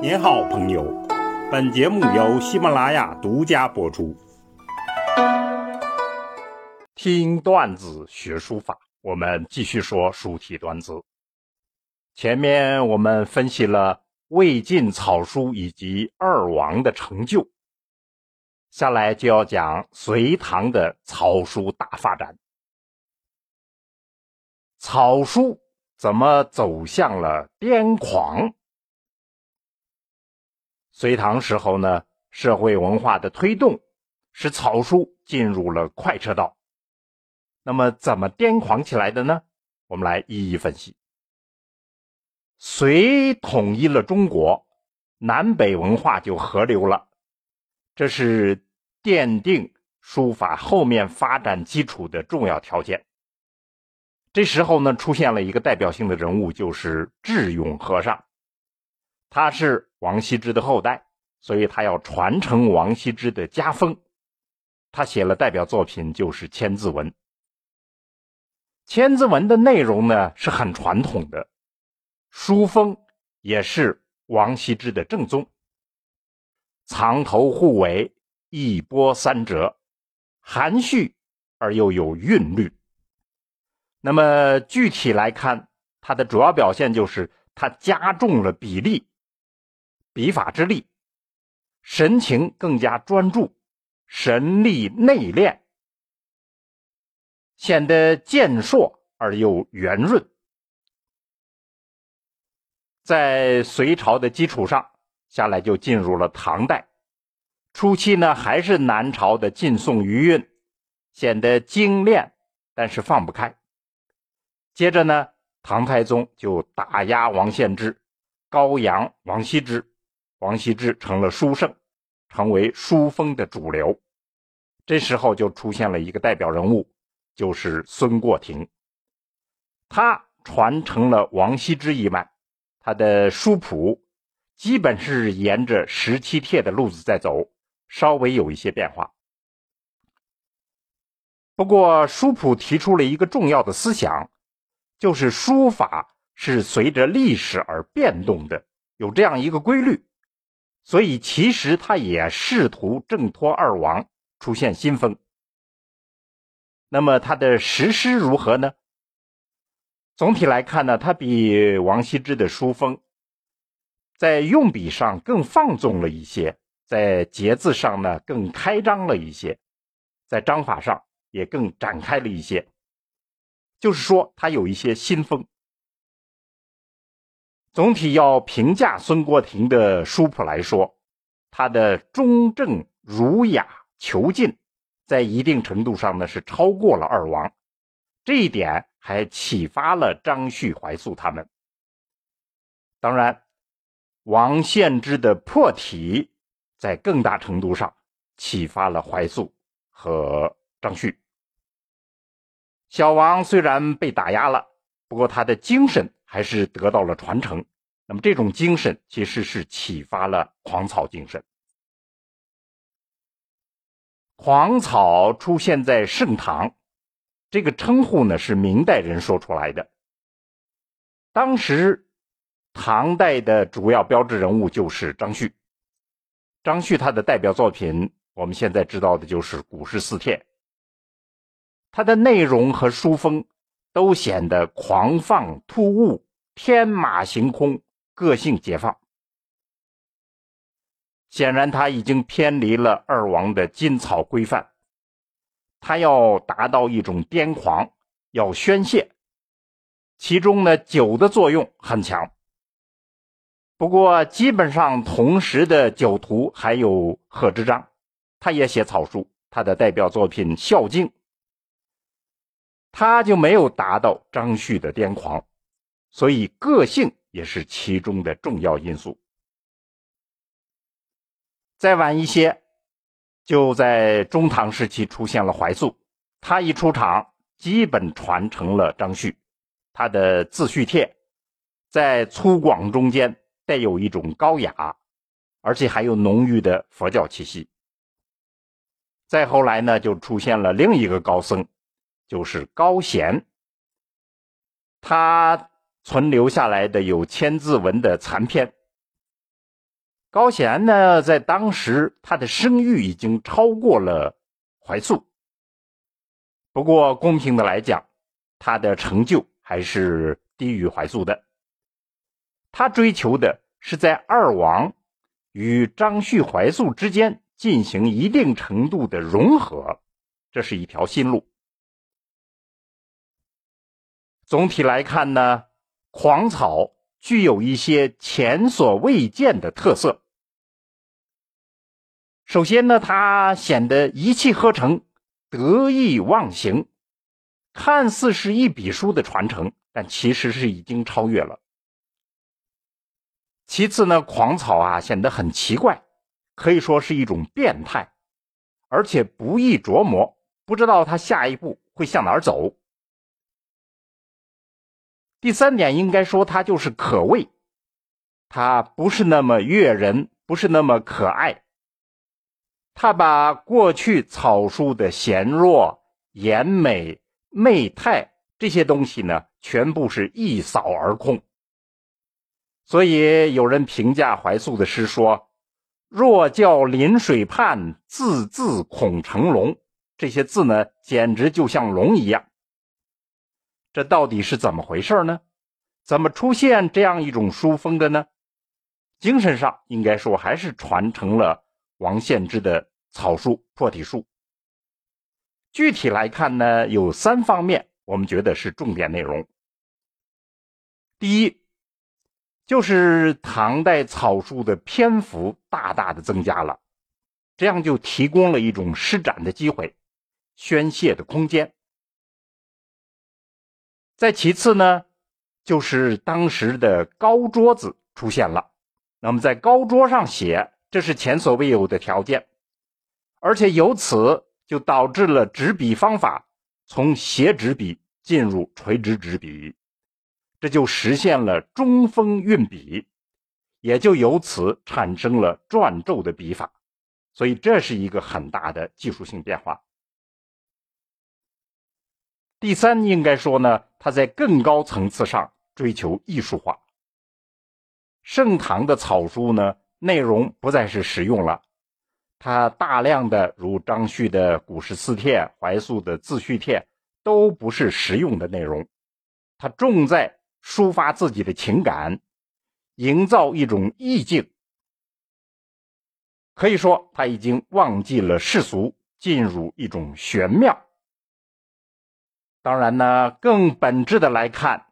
您好，朋友。本节目由喜马拉雅独家播出。听段子学书法，我们继续说书体段子。前面我们分析了魏晋草书以及二王的成就，下来就要讲隋唐的草书大发展。草书怎么走向了癫狂？隋唐时候呢，社会文化的推动使草书进入了快车道。那么，怎么癫狂起来的呢？我们来一一分析。隋统一了中国，南北文化就合流了，这是奠定书法后面发展基础的重要条件。这时候呢，出现了一个代表性的人物，就是智勇和尚，他是。王羲之的后代，所以他要传承王羲之的家风。他写了代表作品，就是《千字文》。《千字文》的内容呢是很传统的，书风也是王羲之的正宗。藏头护尾，一波三折，含蓄而又有韵律。那么具体来看，它的主要表现就是它加重了比例。笔法之力，神情更加专注，神力内敛，显得健硕而又圆润。在隋朝的基础上，下来就进入了唐代。初期呢，还是南朝的晋宋余韵，显得精炼，但是放不开。接着呢，唐太宗就打压王献之，高扬王羲之。王羲之成了书圣，成为书风的主流。这时候就出现了一个代表人物，就是孙过庭。他传承了王羲之一脉，他的书谱基本是沿着十七帖的路子在走，稍微有一些变化。不过，书谱提出了一个重要的思想，就是书法是随着历史而变动的，有这样一个规律。所以，其实他也试图挣脱二王，出现新风。那么，他的实施如何呢？总体来看呢，他比王羲之的书风在用笔上更放纵了一些，在节字上呢更开张了一些，在章法上也更展开了一些。就是说，他有一些新风。总体要评价孙过庭的书谱来说，他的中正儒雅遒劲，在一定程度上呢是超过了二王，这一点还启发了张旭、怀素他们。当然，王献之的破体，在更大程度上启发了怀素和张旭。小王虽然被打压了，不过他的精神。还是得到了传承。那么，这种精神其实是启发了狂草精神。狂草出现在盛唐，这个称呼呢是明代人说出来的。当时，唐代的主要标志人物就是张旭。张旭他的代表作品，我们现在知道的就是《古诗四帖》。它的内容和书风。都显得狂放突兀、天马行空、个性解放。显然，他已经偏离了二王的金草规范。他要达到一种癫狂，要宣泄，其中呢酒的作用很强。不过，基本上同时的酒徒还有贺知章，他也写草书，他的代表作品《孝敬》。他就没有达到张旭的癫狂，所以个性也是其中的重要因素。再晚一些，就在中唐时期出现了怀素，他一出场，基本传承了张旭。他的自叙帖在粗犷中间带有一种高雅，而且还有浓郁的佛教气息。再后来呢，就出现了另一个高僧。就是高贤，他存留下来的有《千字文》的残篇，高贤呢，在当时他的声誉已经超过了怀素。不过，公平的来讲，他的成就还是低于怀素的。他追求的是在二王与张旭、怀素之间进行一定程度的融合，这是一条新路。总体来看呢，狂草具有一些前所未见的特色。首先呢，它显得一气呵成、得意忘形，看似是一笔书的传承，但其实是已经超越了。其次呢，狂草啊显得很奇怪，可以说是一种变态，而且不易琢磨，不知道他下一步会向哪儿走。第三点，应该说它就是可畏，它不是那么悦人，不是那么可爱。他把过去草书的贤弱、颜美、媚态这些东西呢，全部是一扫而空。所以有人评价怀素的诗说：“若教临水畔，字字恐成龙。”这些字呢，简直就像龙一样。这到底是怎么回事呢？怎么出现这样一种书风的呢？精神上应该说还是传承了王献之的草书破体书。具体来看呢，有三方面，我们觉得是重点内容。第一。就是唐代草书的篇幅大大的增加了，这样就提供了一种施展的机会、宣泄的空间。再其次呢，就是当时的高桌子出现了，那么在高桌上写，这是前所未有的条件，而且由此就导致了执笔方法从斜执笔进入垂直执笔。这就实现了中锋运笔，也就由此产生了转轴的笔法，所以这是一个很大的技术性变化。第三，应该说呢，他在更高层次上追求艺术化。盛唐的草书呢，内容不再是实用了，它大量的如张旭的古诗词帖、怀素的自叙帖，都不是实用的内容，它重在。抒发自己的情感，营造一种意境。可以说，他已经忘记了世俗，进入一种玄妙。当然呢，更本质的来看，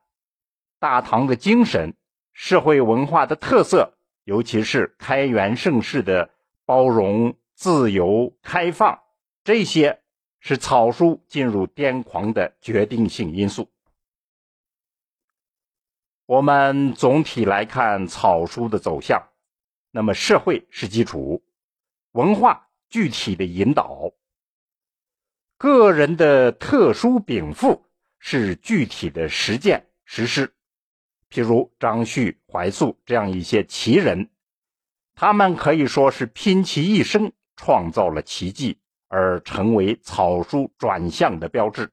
大唐的精神、社会文化的特色，尤其是开元盛世的包容、自由、开放，这些是草书进入癫狂的决定性因素。我们总体来看草书的走向，那么社会是基础，文化具体的引导，个人的特殊禀赋是具体的实践实施。譬如张旭、怀素这样一些奇人，他们可以说是拼其一生创造了奇迹，而成为草书转向的标志。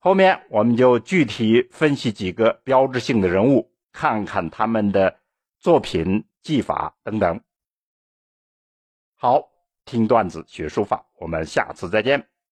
后面我们就具体分析几个标志性的人物，看看他们的作品、技法等等。好，听段子学书法，我们下次再见。